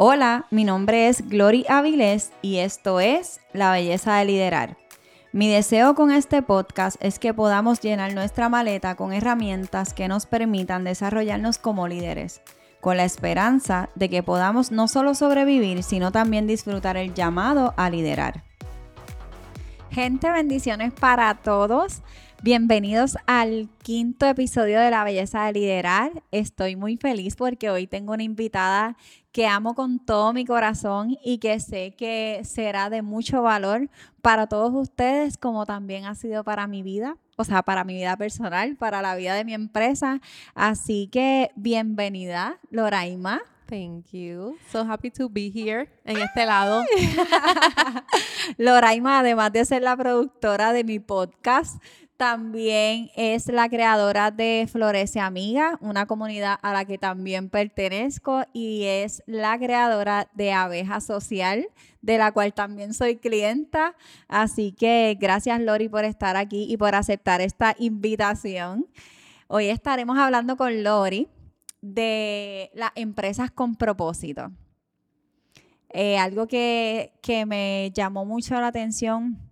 Hola, mi nombre es Glory Avilés y esto es La Belleza de Liderar. Mi deseo con este podcast es que podamos llenar nuestra maleta con herramientas que nos permitan desarrollarnos como líderes, con la esperanza de que podamos no solo sobrevivir, sino también disfrutar el llamado a liderar. Gente, bendiciones para todos. Bienvenidos al quinto episodio de La Belleza de Liderar. Estoy muy feliz porque hoy tengo una invitada que amo con todo mi corazón y que sé que será de mucho valor para todos ustedes como también ha sido para mi vida, o sea, para mi vida personal, para la vida de mi empresa. Así que bienvenida, Loraima. Thank you. So happy to be here en este lado. Loraima, además de ser la productora de mi podcast, también es la creadora de Florece Amiga, una comunidad a la que también pertenezco y es la creadora de Abeja Social, de la cual también soy clienta. Así que gracias Lori por estar aquí y por aceptar esta invitación. Hoy estaremos hablando con Lori de las empresas con propósito. Eh, algo que, que me llamó mucho la atención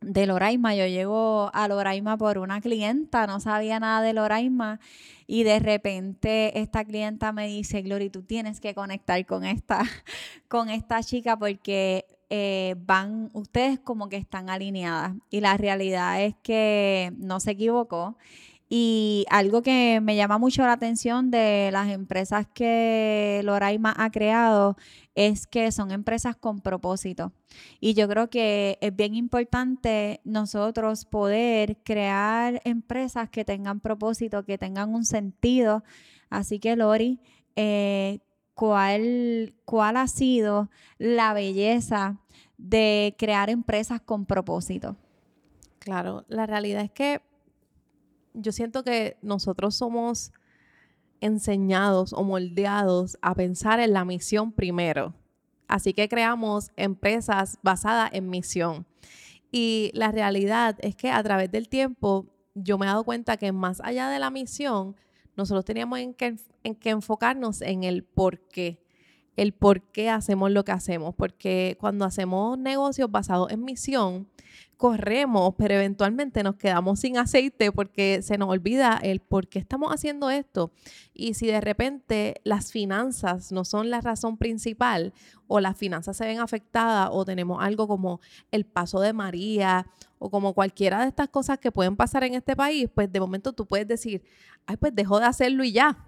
de Loraima. Yo llego a Loraima por una clienta, no sabía nada de Loraima y de repente esta clienta me dice, Glory, tú tienes que conectar con esta, con esta chica porque eh, van, ustedes como que están alineadas y la realidad es que no se equivocó. Y algo que me llama mucho la atención de las empresas que Loraima ha creado es que son empresas con propósito. Y yo creo que es bien importante nosotros poder crear empresas que tengan propósito, que tengan un sentido. Así que Lori, eh, ¿cuál, ¿cuál ha sido la belleza de crear empresas con propósito? Claro, la realidad es que yo siento que nosotros somos enseñados o moldeados a pensar en la misión primero. Así que creamos empresas basadas en misión. Y la realidad es que a través del tiempo yo me he dado cuenta que más allá de la misión, nosotros teníamos en que, en que enfocarnos en el por qué el por qué hacemos lo que hacemos, porque cuando hacemos negocios basados en misión, corremos, pero eventualmente nos quedamos sin aceite porque se nos olvida el por qué estamos haciendo esto. Y si de repente las finanzas no son la razón principal o las finanzas se ven afectadas o tenemos algo como el paso de María o como cualquiera de estas cosas que pueden pasar en este país, pues de momento tú puedes decir, ay, pues dejo de hacerlo y ya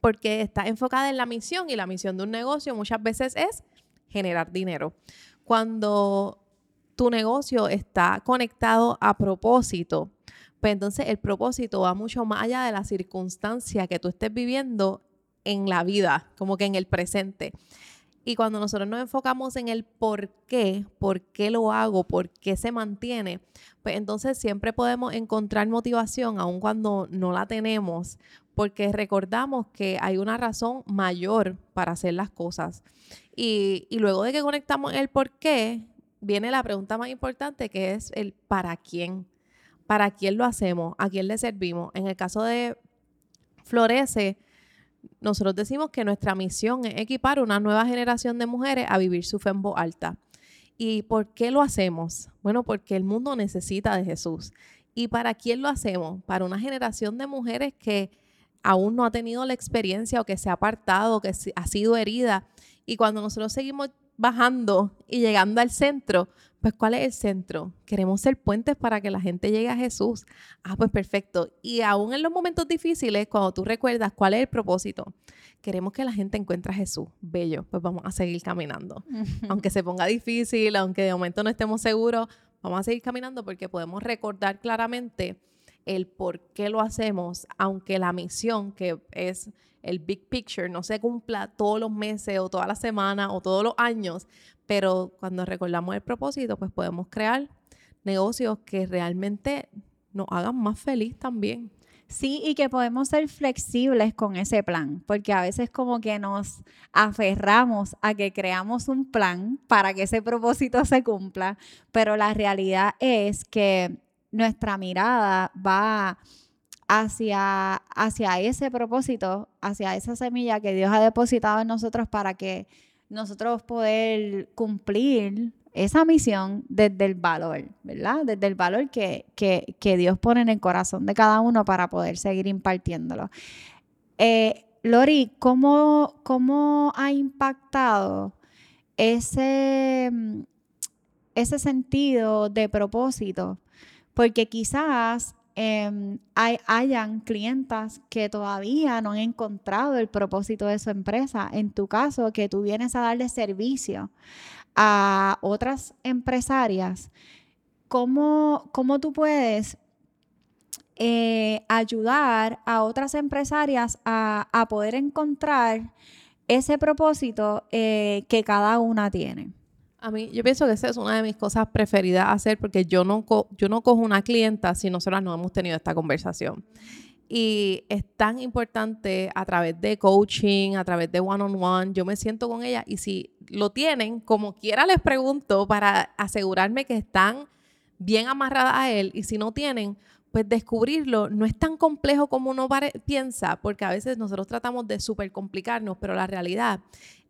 porque está enfocada en la misión y la misión de un negocio muchas veces es generar dinero. Cuando tu negocio está conectado a propósito, pues entonces el propósito va mucho más allá de la circunstancia que tú estés viviendo en la vida, como que en el presente. Y cuando nosotros nos enfocamos en el por qué, por qué lo hago, por qué se mantiene, pues entonces siempre podemos encontrar motivación, aun cuando no la tenemos, porque recordamos que hay una razón mayor para hacer las cosas. Y, luego de que conectamos el por qué, viene la pregunta más importante que es el para quién. ¿Para quién lo hacemos? ¿A quién le servimos? En el caso de Florece, nosotros decimos que nuestra misión es equipar una nueva generación de mujeres a vivir su fe en voz alta. ¿Y por qué lo hacemos? Bueno, porque el mundo necesita de Jesús. ¿Y para quién lo hacemos? Para una generación de mujeres que aún no ha tenido la experiencia o que se ha apartado, que ha sido herida. Y cuando nosotros seguimos bajando y llegando al centro, pues ¿cuál es el centro? Queremos ser puentes para que la gente llegue a Jesús. Ah, pues perfecto. Y aún en los momentos difíciles, cuando tú recuerdas cuál es el propósito, queremos que la gente encuentre a Jesús. Bello, pues vamos a seguir caminando. aunque se ponga difícil, aunque de momento no estemos seguros, vamos a seguir caminando porque podemos recordar claramente el por qué lo hacemos, aunque la misión, que es el big picture, no se cumpla todos los meses o todas las semanas o todos los años, pero cuando recordamos el propósito, pues podemos crear negocios que realmente nos hagan más feliz también. Sí, y que podemos ser flexibles con ese plan, porque a veces como que nos aferramos a que creamos un plan para que ese propósito se cumpla, pero la realidad es que nuestra mirada va hacia, hacia ese propósito, hacia esa semilla que Dios ha depositado en nosotros para que nosotros poder cumplir esa misión desde el valor, ¿verdad? Desde el valor que, que, Dios pone en el corazón de cada uno para poder seguir impartiéndolo. Eh, Lori, ¿cómo, ¿cómo ha impactado ese, ese sentido de propósito? Porque quizás Em, hay, hayan clientas que todavía no han encontrado el propósito de su empresa. En tu caso, que tú vienes a darle servicio a otras empresarias, ¿cómo, cómo tú puedes eh, ayudar a otras empresarias a, poder encontrar ese propósito eh, que cada una tiene? A mí, yo pienso que esa es una de mis cosas preferidas hacer porque yo no, yo no cojo una clienta si nosotras no hemos tenido esta conversación. Y es tan importante a través de coaching, a través de one-on-one, yo me siento con ella y si lo tienen, como quiera les pregunto para asegurarme que están bien amarradas a él y si no tienen, pues descubrirlo no es tan complejo como uno piensa, porque a veces nosotros tratamos de súper complicarnos, pero la realidad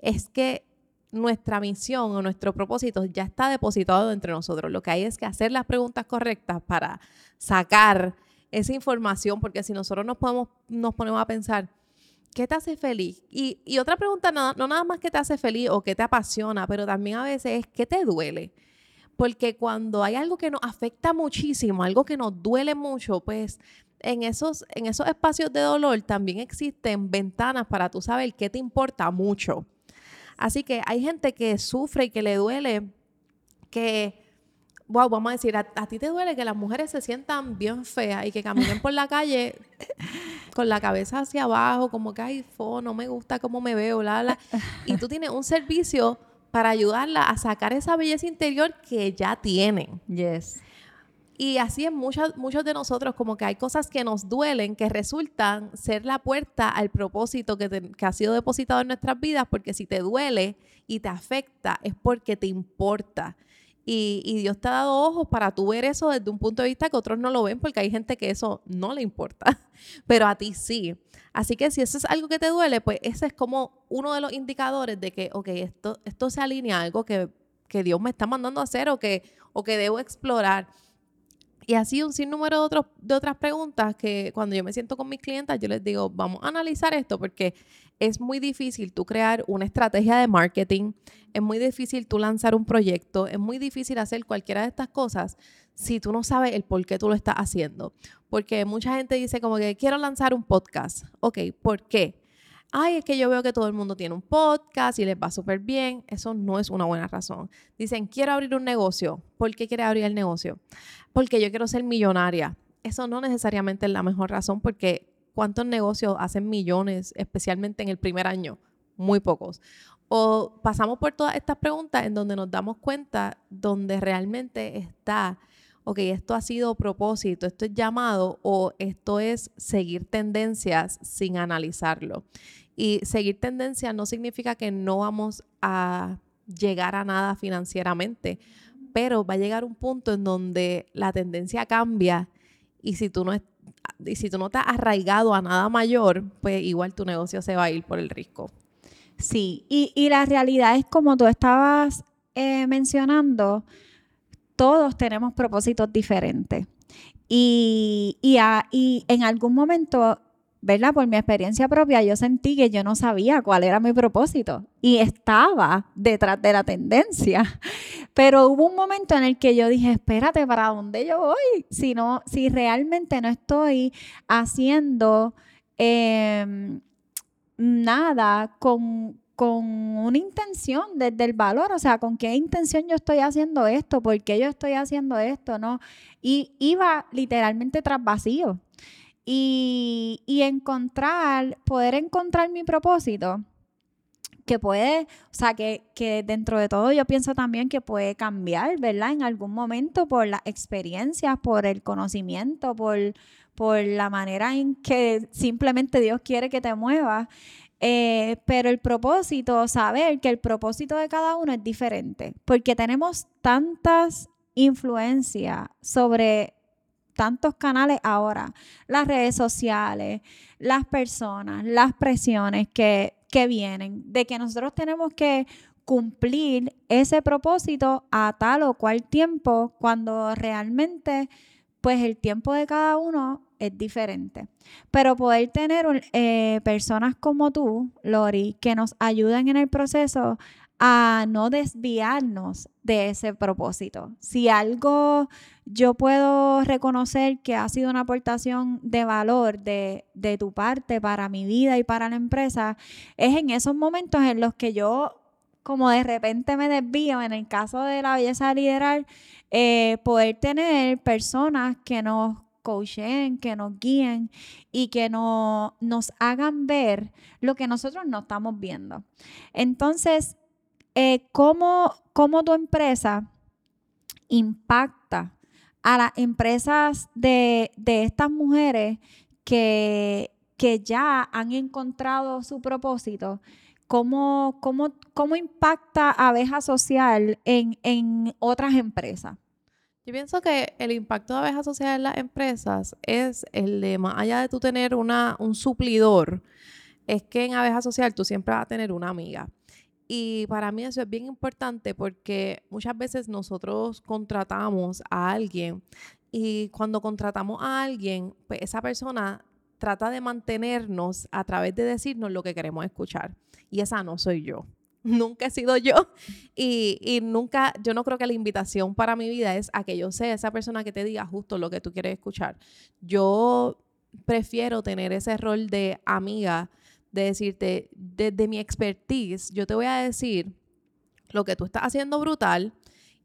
es que nuestra misión o nuestro propósito ya está depositado entre nosotros. Lo que hay es que hacer las preguntas correctas para sacar esa información, porque si nosotros nos, podemos, nos ponemos a pensar, ¿qué te hace feliz? Y, otra pregunta, no, nada más qué te hace feliz o qué te apasiona, pero también a veces es qué te duele. Porque cuando hay algo que nos afecta muchísimo, algo que nos duele mucho, pues en esos, en esos espacios de dolor también existen ventanas para tú saber qué te importa mucho. Así que hay gente que sufre y que le duele que, wow, vamos a decir, a, ti te duele que las mujeres se sientan bien feas y que caminen por la calle con la cabeza hacia abajo, como que, ay, fo, no me gusta cómo me veo, bla, bla. Y tú tienes un servicio para ayudarla a sacar esa belleza interior que ya tienen. Yes. Y así es muchos, muchos de nosotros, como que hay cosas que nos duelen, que resultan ser la puerta al propósito que, ha sido depositado en nuestras vidas, porque si te duele y te afecta, es porque te importa. Y, y, Dios te ha dado ojos para tú ver eso desde un punto de vista que otros no lo ven, porque hay gente que eso no le importa, pero a ti sí. Así que si eso es algo que te duele, pues ese es como uno de los indicadores de que, ok, esto, esto se alinea a algo que, Dios me está mandando a hacer o que debo explorar. Y así un sinnúmero de, otros, de otras preguntas que cuando yo me siento con mis clientes, yo les digo, vamos a analizar esto porque es muy difícil tú crear una estrategia de marketing, es muy difícil tú lanzar un proyecto, es muy difícil hacer cualquiera de estas cosas si tú no sabes el por qué tú lo estás haciendo. Porque mucha gente dice como que quiero lanzar un podcast. Ok, ¿por qué? Ay, es que yo veo que todo el mundo tiene un podcast y les va súper bien. Eso no es una buena razón. Dicen, quiero abrir un negocio. ¿Por qué quiere abrir el negocio? Porque yo quiero ser millonaria. Eso no necesariamente es la mejor razón porque ¿cuántos negocios hacen millones, especialmente en el primer año? Muy pocos. O pasamos por todas estas preguntas en donde nos damos cuenta donde realmente está ok, esto ha sido propósito, esto es llamado o esto es seguir tendencias sin analizarlo. Y seguir tendencias no significa que no vamos a llegar a nada financieramente, pero va a llegar un punto en donde la tendencia cambia y si tú no, y si tú no estás arraigado a nada mayor, pues igual tu negocio se va a ir por el riesgo. Sí, y, la realidad es como tú estabas eh, mencionando, todos tenemos propósitos diferentes. Y, y, en algún momento, ¿verdad? Por mi experiencia propia, yo sentí que yo no sabía cuál era mi propósito y estaba detrás de la tendencia. Pero hubo un momento en el que yo dije, espérate, ¿para dónde yo voy? Si, no, si realmente no estoy haciendo em, nada con, con una intención desde el valor, o sea, con qué intención yo estoy haciendo esto, por qué yo estoy haciendo esto, ¿no? Y iba literalmente tras vacío. Y, y encontrar, poder encontrar mi propósito, que puede, o sea, que, que, dentro de todo yo pienso también que puede cambiar, ¿verdad? En algún momento por las experiencias, por el conocimiento, por, por la manera en que simplemente Dios quiere que te muevas. Eh, pero el propósito, saber que el propósito de cada uno es diferente, porque tenemos tantas influencias sobre tantos canales ahora, las redes sociales, las personas, las presiones que, que vienen, de que nosotros tenemos que cumplir ese propósito a tal o cual tiempo cuando realmente pues el tiempo de cada uno es diferente. Pero poder tener eh, personas como tú, Lori, que nos ayuden en el proceso a no desviarnos de ese propósito. Si algo yo puedo reconocer que ha sido una aportación de valor de, de, tu parte para mi vida y para la empresa, es en esos momentos en los que yo como de repente me desvío, en el caso de la belleza liderar, eh, poder tener personas que nos que nos guíen y que no, nos hagan ver lo que nosotros no estamos viendo. Entonces, eh, ¿cómo, tu empresa impacta a las empresas de, estas mujeres que, que ya han encontrado su propósito? ¿Cómo, cómo, cómo impacta abeja social en, en otras empresas? Yo pienso que el impacto de abeja social en las empresas es el de, más allá de tú tener una, un suplidor, es que en abeja social tú siempre vas a tener una amiga. Y para mí eso es bien importante porque muchas veces nosotros contratamos a alguien y cuando contratamos a alguien, pues esa persona trata de mantenernos a través de decirnos lo que queremos escuchar y esa no soy yo. Nunca he sido yo y, nunca, yo no creo que la invitación para mi vida es a que yo sea esa persona que te diga justo lo que tú quieres escuchar. Yo prefiero tener ese rol de amiga, de decirte, desde mi expertise, yo te voy a decir lo que tú estás haciendo brutal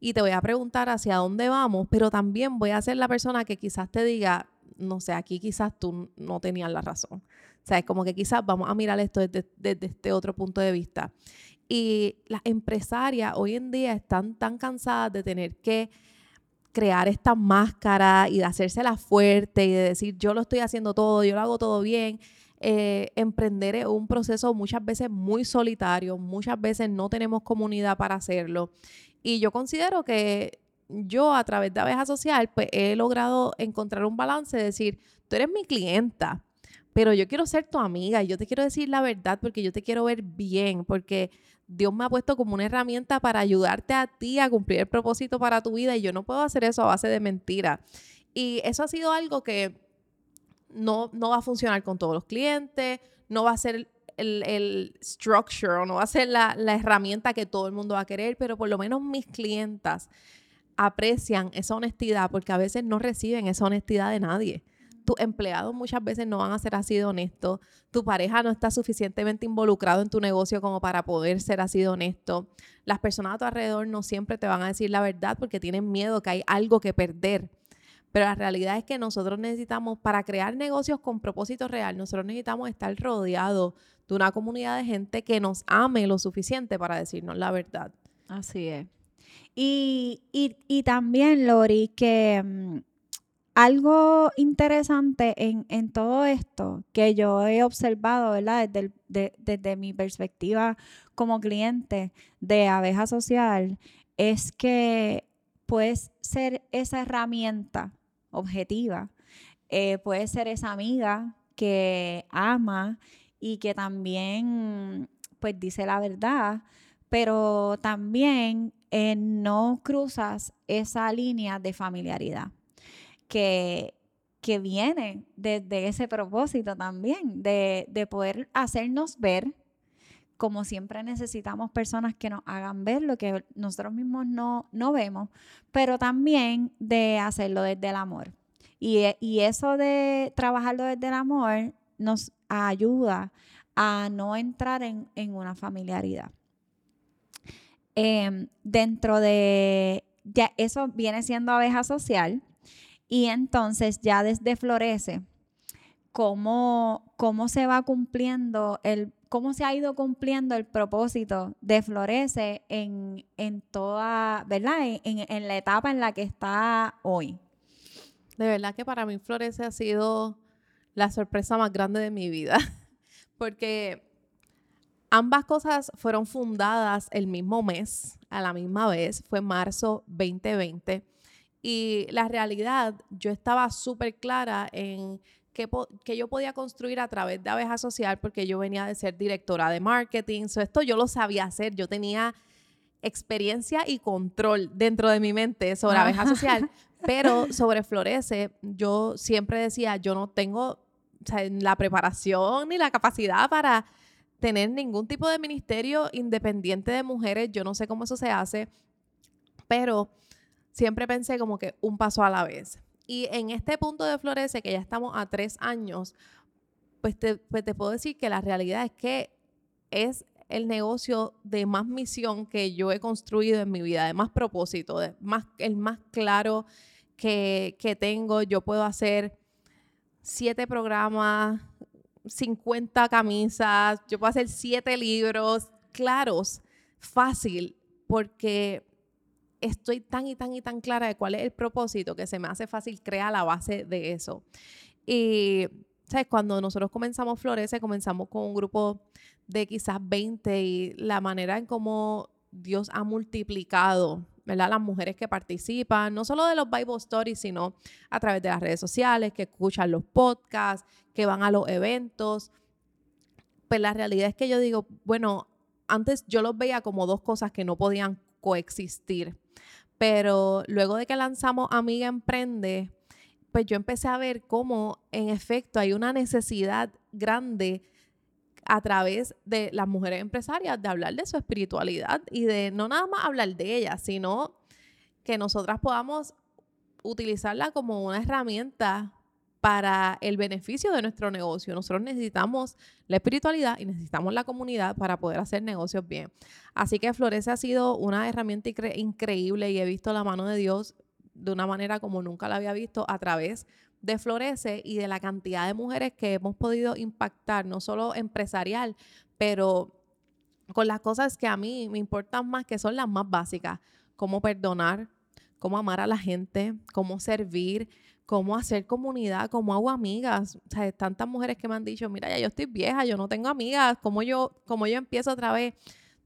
y te voy a preguntar hacia dónde vamos, pero también voy a ser la persona que quizás te diga, no sé, aquí quizás tú no tenías la razón. O sea, es como que quizás vamos a mirar esto desde, este otro punto de vista. Y las empresarias hoy en día están tan cansadas de tener que crear esta máscara y de hacérsela fuerte y de decir yo lo estoy haciendo todo, yo lo hago todo bien. Eh, emprender es un proceso muchas veces muy solitario, muchas veces no tenemos comunidad para hacerlo. Y yo considero que yo a través de Abeja Social, pues he logrado encontrar un balance, de decir, tú eres mi clienta, pero yo quiero ser tu amiga y yo te quiero decir la verdad porque yo te quiero ver bien, porque Dios me ha puesto como una herramienta para ayudarte a ti a cumplir el propósito para tu vida y yo no puedo hacer eso a base de mentira. Y eso ha sido algo que no, no va a funcionar con todos los clientes, no va a ser el, el structure o no va a ser la, la herramienta que todo el mundo va a querer, pero por lo menos mis clientas aprecian esa honestidad porque a veces no reciben esa honestidad de nadie tus empleados muchas veces no van a ser así de honestos, tu pareja no está suficientemente involucrado en tu negocio como para poder ser así de honesto, las personas a tu alrededor no siempre te van a decir la verdad porque tienen miedo que hay algo que perder. Pero la realidad es que nosotros necesitamos, para crear negocios con propósito real, nosotros necesitamos estar rodeados de una comunidad de gente que nos ame lo suficiente para decirnos la verdad. Así es. Y, y, y también, Lori, que mm, algo interesante en, todo esto que yo he observado, desde mi perspectiva como cliente de abeja social, es que puedes ser esa herramienta objetiva, eh, puedes ser esa amiga que ama y que también pues dice la verdad, pero también eh, no cruzas esa línea de familiaridad que, viene desde ese propósito también, de, poder hacernos ver como siempre necesitamos personas que nos hagan ver lo que nosotros mismos no, vemos, pero también de hacerlo desde el amor. Y, y, eso de trabajarlo desde el amor nos ayuda a no entrar en, una familiaridad. Em, dentro de, ya eso viene siendo abeja social, y entonces ya desde Florece, cómo, cómo se va cumpliendo el, cómo se ha ido cumpliendo el propósito de Florece en, en toda, ¿verdad? En, en, la etapa en la que está hoy. De verdad que para mí Florece ha sido la sorpresa más grande de mi vida, porque ambas cosas fueron fundadas el mismo mes, a la misma vez, fue marzo 2020 Y la realidad, yo estaba súper clara en qué, que yo podía construir a través de Abeja Social porque yo venía de ser directora de marketing. So, esto yo lo sabía hacer. Yo tenía experiencia y control dentro de mi mente sobre Abeja Social. Pero sobre Florece, yo siempre decía, yo no tengo la preparación ni la capacidad para tener ningún tipo de ministerio independiente de mujeres. Yo no sé cómo eso se hace, pero siempre pensé como que un paso a la vez. Y en este punto de Florece, que ya estamos a tres años, pues te, pues te puedo decir que la realidad es que es el negocio de más misión que yo he construido en mi vida, de más propósito, de más, el más claro que, que tengo. Yo puedo hacer siete programas, 50 camisas, yo puedo hacer siete libros claros, fácil, porque estoy tan y tan y tan clara de cuál es el propósito que se me hace fácil crear la base de eso. Y, ¿sabes? Cuando nosotros comenzamos Florece, comenzamos con un grupo de quizás 20 y la manera en cómo Dios ha multiplicado ¿verdad? Las mujeres que participan, no solo de los Bible Stories, sino a través de las redes sociales, que escuchan los podcasts, que van a los eventos. Pues la realidad es que yo digo, bueno, antes yo los veía como dos cosas que no podían coexistir. Pero luego de que lanzamos Amiga Emprende, pues yo empecé a ver cómo en efecto hay una necesidad grande a través de las mujeres empresarias de hablar de su espiritualidad y de no nada más hablar de ella, sino que nosotras podamos utilizarla como una herramienta para el beneficio de nuestro negocio. Nosotros necesitamos la espiritualidad y necesitamos la comunidad para poder hacer negocios bien. Así que Florece ha sido una herramienta increíble y he visto la mano de Dios de una manera como nunca la había visto a través de Florece y de la cantidad de mujeres que hemos podido impactar, no solo empresarial, pero con las cosas que a mí me importan más, que son las más básicas, cómo perdonar, cómo amar a la gente, cómo servir, cómo hacer comunidad, cómo hago amigas. O sea, tantas mujeres que me han dicho, mira, ya yo estoy vieja, yo no tengo amigas, cómo yo, cómo yo empiezo otra vez.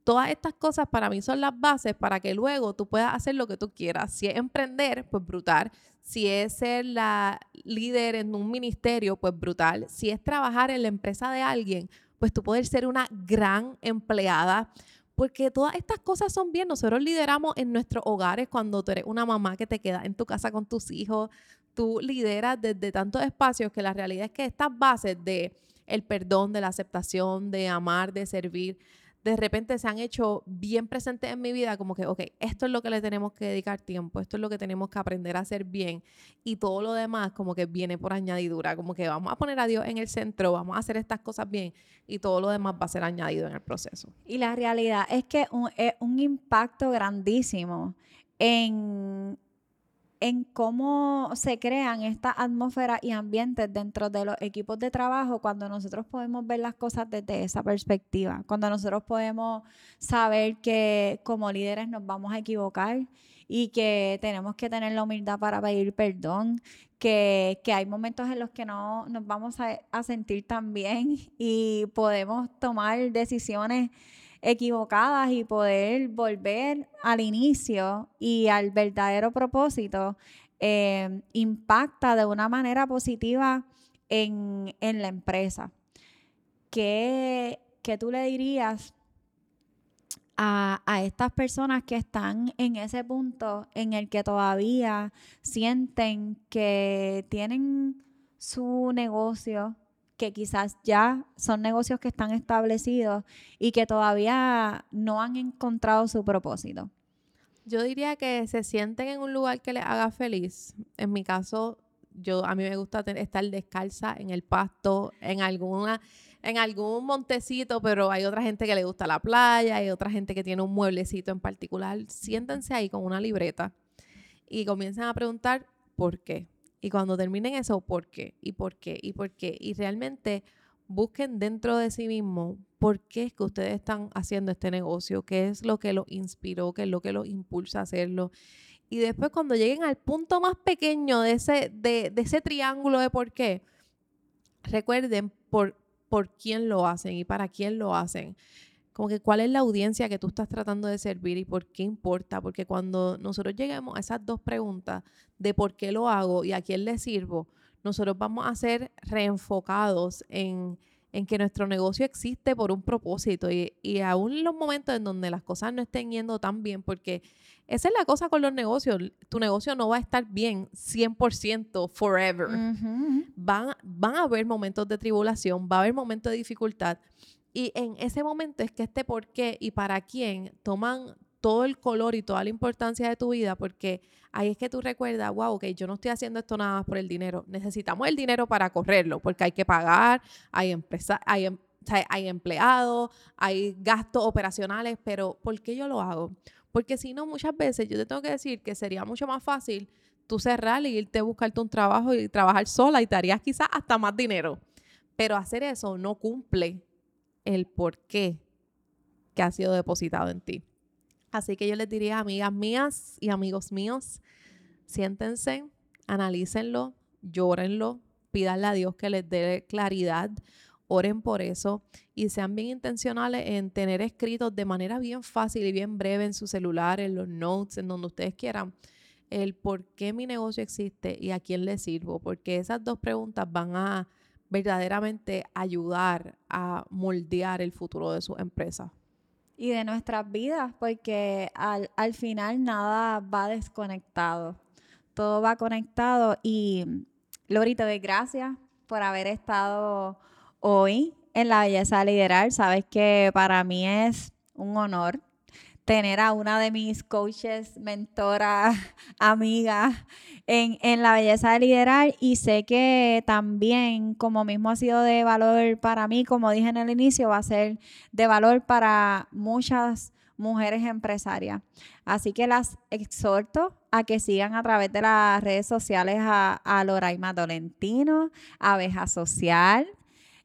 Todas estas cosas para mí son las bases para que luego tú puedas hacer lo que tú quieras. Si es emprender, pues brutal si es ser la líder en un ministerio, pues brutal. Si es trabajar en la empresa de alguien, pues tú puedes ser una gran empleada. Porque todas estas cosas son bien. Nosotros lideramos en nuestros hogares cuando tú eres una mamá que te queda en tu casa con tus hijos. Tú lideras desde tantos espacios que la realidad es que estas bases de el perdón, de la aceptación, de amar, de servir, de repente se han hecho bien presentes en mi vida, como que, ok, esto es lo que le tenemos que dedicar tiempo, esto es lo que tenemos que aprender a hacer bien y todo lo demás como que viene por añadidura, como que vamos a poner a Dios en el centro, vamos a hacer estas cosas bien y todo lo demás va a ser añadido en el proceso. Y la realidad es que es un impacto grandísimo en en cómo se crean estas atmósferas y ambientes dentro de los equipos de trabajo cuando nosotros podemos ver las cosas desde esa perspectiva, cuando nosotros podemos saber que como líderes nos vamos a equivocar y que tenemos que tener la humildad para pedir perdón, que, hay momentos en los que no nos vamos a, a sentir tan bien y podemos tomar decisiones equivocadas y poder volver al inicio y al verdadero propósito, eh, impacta de una manera positiva en, la empresa. ¿Qué, tú le dirías a, a, estas personas que están en ese punto en el que todavía sienten que tienen su negocio que quizás ya son negocios que están establecidos y que todavía no han encontrado su propósito? Yo diría que se sienten en un lugar que les haga feliz. En mi caso, yo a mí me gusta estar descalza en el pasto, en alguna en algún montecito, pero hay otra gente que le gusta la playa, hay otra gente que tiene un mueblecito en particular. Siéntense ahí con una libreta y comiencen a preguntar por qué. Y cuando terminen eso, ¿por qué? ¿Y por qué? ¿Y por qué? Y realmente busquen dentro de sí mismo por qué es que ustedes están haciendo este negocio, qué es lo que los inspiró, qué es lo que los impulsa a hacerlo. Y después cuando lleguen al punto más pequeño de ese, de, de ese triángulo de por qué, recuerden por, por quién lo hacen y para quién lo hacen como que cuál es la audiencia que tú estás tratando de servir y por qué importa, porque cuando nosotros lleguemos a esas dos preguntas de por qué lo hago y a quién le sirvo, nosotros vamos a ser reenfocados en, que nuestro negocio existe por un propósito y, y aún en los momentos en donde las cosas no estén yendo tan bien, porque esa es la cosa con los negocios, tu negocio no va a estar bien 100% forever. van, van a haber momentos de tribulación, va a haber momentos de dificultad, y en ese momento es que este por qué y para quién toman todo el color y toda la importancia de tu vida, porque ahí es que tú recuerdas, wow, ok, yo no estoy haciendo esto nada más por el dinero. Necesitamos el dinero para correrlo, porque hay que pagar, hay, empresa, em, hay empleados, hay gastos operacionales, pero ¿por qué yo lo hago? Porque si no, muchas veces yo te tengo que decir que sería mucho más fácil tú cerrar y irte a buscarte un trabajo y trabajar sola y te harías quizás hasta más dinero. Pero hacer eso no cumple el por qué que ha sido depositado en ti. Así que yo les diría, amigas mías y amigos míos, siéntense, analícenlo, llórenlo, pídanle a Dios que les dé claridad, oren por eso y sean bien intencionales en tener escritos de manera bien fácil y bien breve en su celular, en los notes, en donde ustedes quieran, el por qué mi negocio existe y a quién le sirvo, porque esas dos preguntas van a verdaderamente ayudar a moldear el futuro de su empresa. Y de nuestras vidas, porque al, al final nada va desconectado, todo va conectado. Y Lori, te doy gracias por haber estado hoy en La Belleza Liderar. Sabes que para mí es un honor tener a una de mis coaches, mentora, amiga en, la belleza de liderar y sé que también, como mismo ha sido de valor para mí, como dije en el inicio, va a ser de valor para muchas mujeres empresarias. Así que las exhorto a que sigan a través de las redes sociales a, a Loraima Tolentino, Abeja Social.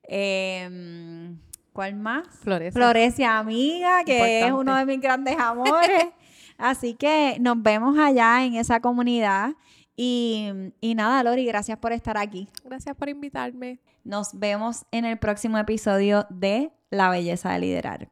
Eh, ¿Cuál más? Florecia. Florecia Amiga, que es uno de mis grandes amores. Así que nos vemos allá en esa comunidad. Y, y nada, Lori, gracias por estar aquí. Gracias por invitarme. Nos vemos en el próximo episodio de La Belleza de Liderar.